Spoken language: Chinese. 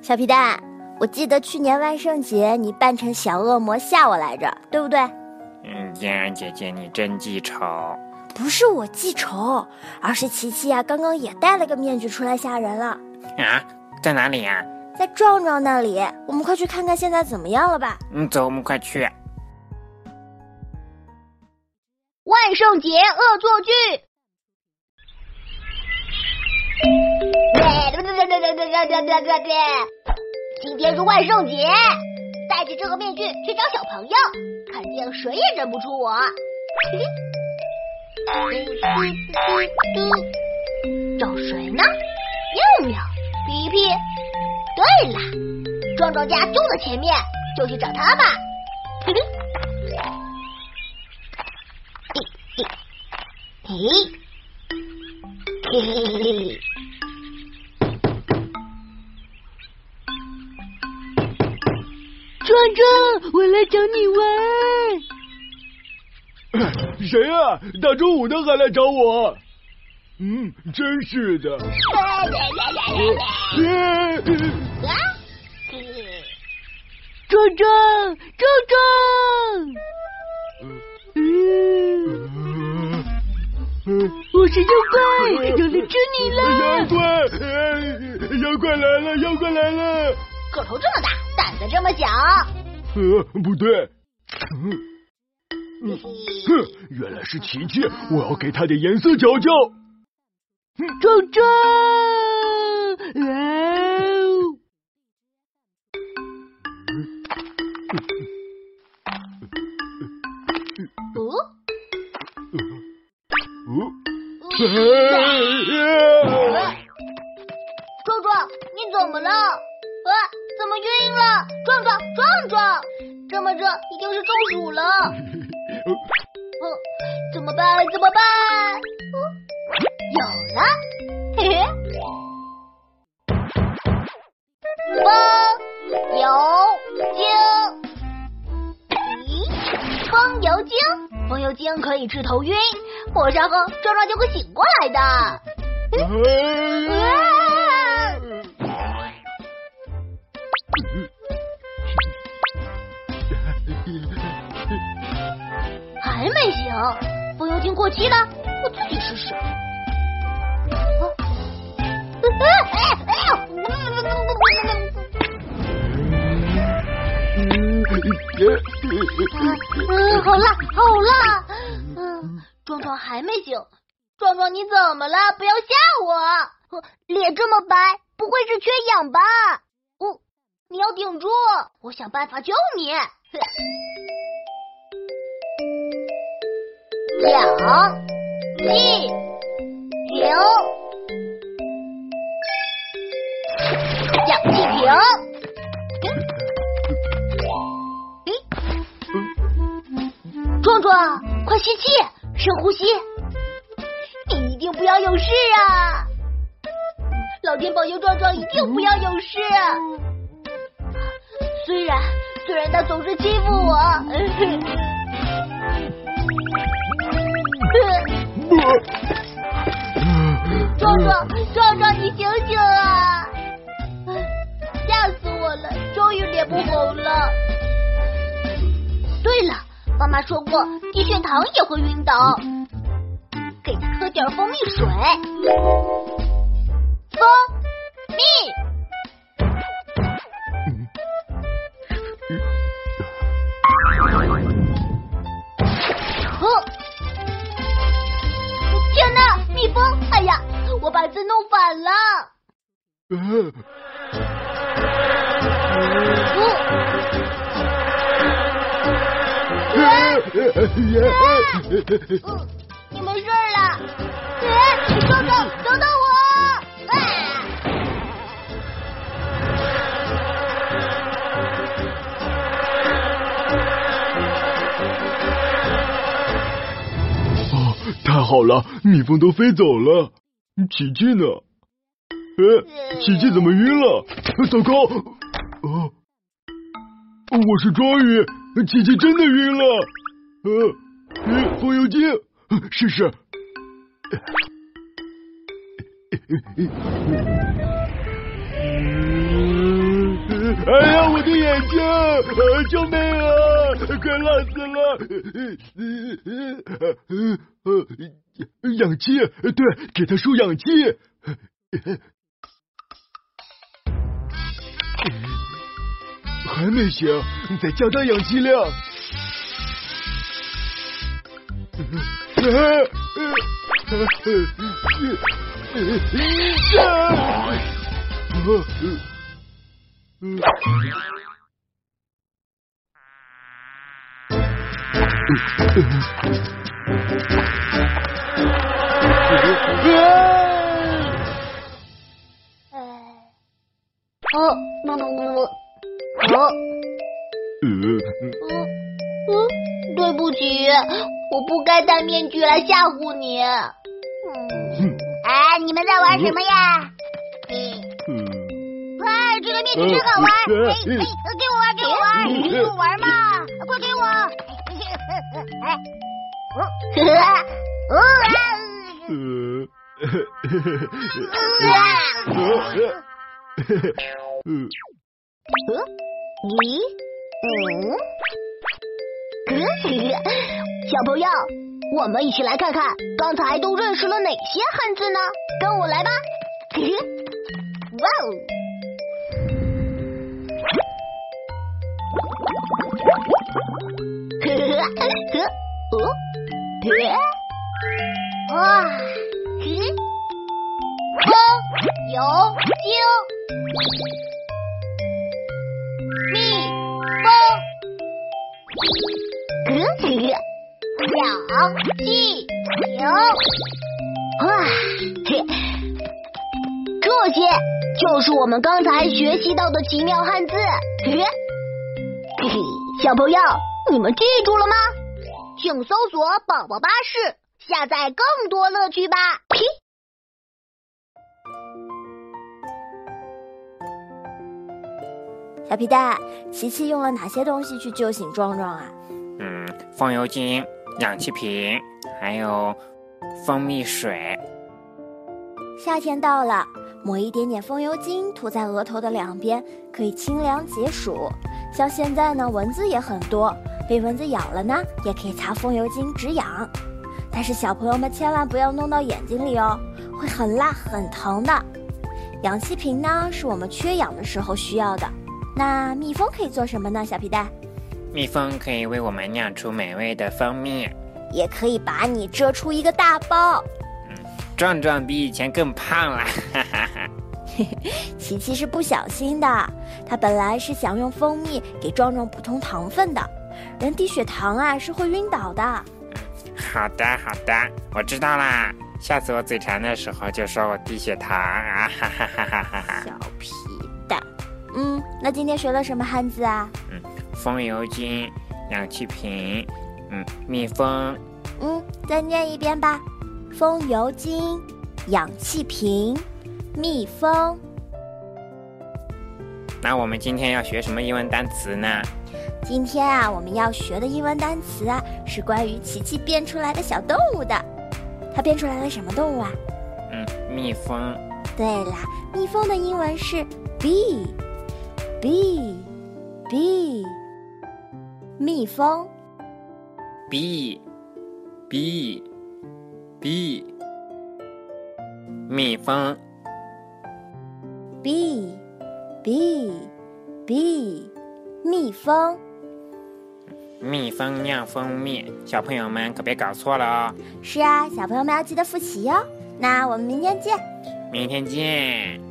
小皮蛋，我记得去年万圣节你扮成小恶魔吓我来着，对不对？嗯，嫣然姐姐你真记仇。不是我记仇，而是琪琪呀，刚刚也戴了个面具出来吓人了。啊，在哪里呀？在壮壮那里。我们快去看看现在怎么样了吧？嗯，走，我们快去。万圣节恶作剧。今天是万圣节，戴着这个面具去找小朋友，肯定谁也认不出我。找谁呢？妙妙、皮皮。对了，壮壮家就在前面，就去找他吧。嘿嘿嘿，嘿嘿嘿。壮壮，我来找你玩。谁啊？大中午的还来找我？嗯，真是的。壮壮，壮壮。嗯，我是妖怪，要来吃你了。妖怪，妖怪来了，妖怪来了。个头这么大，胆子这么小。呃，不对。嗯哼，原来是琪琪，我要给他点颜色瞧瞧。壮壮，哦！哦？壮壮，你怎么了？啊？怎么晕了？壮壮，壮壮，这么热，一定是中暑了。嗯，怎么办？怎么办？有了，嘿嘿，风油精，咦，风油精，风油精可以治头晕，抹上后壮壮就会醒过来的。还没醒，风油精过期了，我自己试试。嗯，好辣，好辣！嗯，壮壮还没醒，壮壮你怎么了？不要吓我！脸这么白，不会是缺氧吧？哦，你要顶住，我想办法救你。氧气瓶，氧气瓶。壮壮，快吸气，深呼吸。你一定不要有事啊！老天保佑，壮壮一定不要有事。虽然虽然他总是欺负我。壮壮，壮壮，你醒醒啊！吓死我了，终于脸不红了。对了，妈妈说过低血糖也会晕倒，给他喝点蜂蜜水。蜂蜜。我把字弄反了。你没事了？哎，壮壮，等等我！啊！太好了，蜜蜂都飞走了。琪琪呢？哎，琪琪怎么晕了？糟糕！啊，我是庄宇，琪琪真的晕了。呃，风油精，试试。哎呀，我的眼睛！呃救命啊！快辣死了！呃呃，氧气，对，给他输氧气。还没醒，再加大氧气量。哎，哦，不不不不，哦，呃，嗯嗯，对不起，我不该戴面具来吓唬你。嗯，哎，你们在玩什么呀？嗯，哇，这个面具真好玩！哎哎，给我玩，给我玩，给我玩嘛！快给我！哎，哦，哦啊！嗯，咦？嗯？小朋友，我们一起来看看刚才都认识了哪些汉字呢？跟我来吧！哇哦！哦，哇！风油精，蜜蜂。小气球，哇，嘿，这些就是我们刚才学习到的奇妙汉字。嘿嘿，小朋友，你们记住了吗？请搜索“宝宝巴士”，下载更多乐趣吧。嘿。小皮蛋，琪琪用了哪些东西去救醒壮壮啊？嗯，风油精、氧气瓶，还有蜂蜜水。夏天到了，抹一点点风油精涂在额头的两边，可以清凉解暑。像现在呢，蚊子也很多，被蚊子咬了呢，也可以擦风油精止痒。但是小朋友们千万不要弄到眼睛里哦，会很辣很疼的。氧气瓶呢，是我们缺氧的时候需要的。那蜜蜂可以做什么呢？小皮蛋，蜜蜂可以为我们酿出美味的蜂蜜，也可以把你蛰出一个大包。嗯壮壮比以前更胖了，哈哈哈。琪琪是不小心的，他本来是想用蜂蜜给壮壮补充糖分的，人低血糖啊是会晕倒的。好的好的，我知道啦。下次我嘴馋的时候就说我低血糖啊，哈哈哈哈哈哈。小皮蛋，嗯，那今天学了什么汉字啊？嗯，风油精、氧气瓶，嗯，蜜蜂。嗯，再念一遍吧。风油精、氧气瓶、蜜蜂。那我们今天要学什么英文单词呢？今天啊，我们要学的英文单词啊，是关于琪琪变出来的小动物的。它变出来了什么动物啊？嗯，蜜蜂。对啦，蜜蜂的英文是 bee，bee，bee，蜜蜂。bee，bee，bee，蜜蜂。bee，bee，bee，蜜蜂。蜜蜂酿蜂蜜，小朋友们可别搞错了哦。是啊，小朋友们要记得复习哦。那我们明天见。明天见。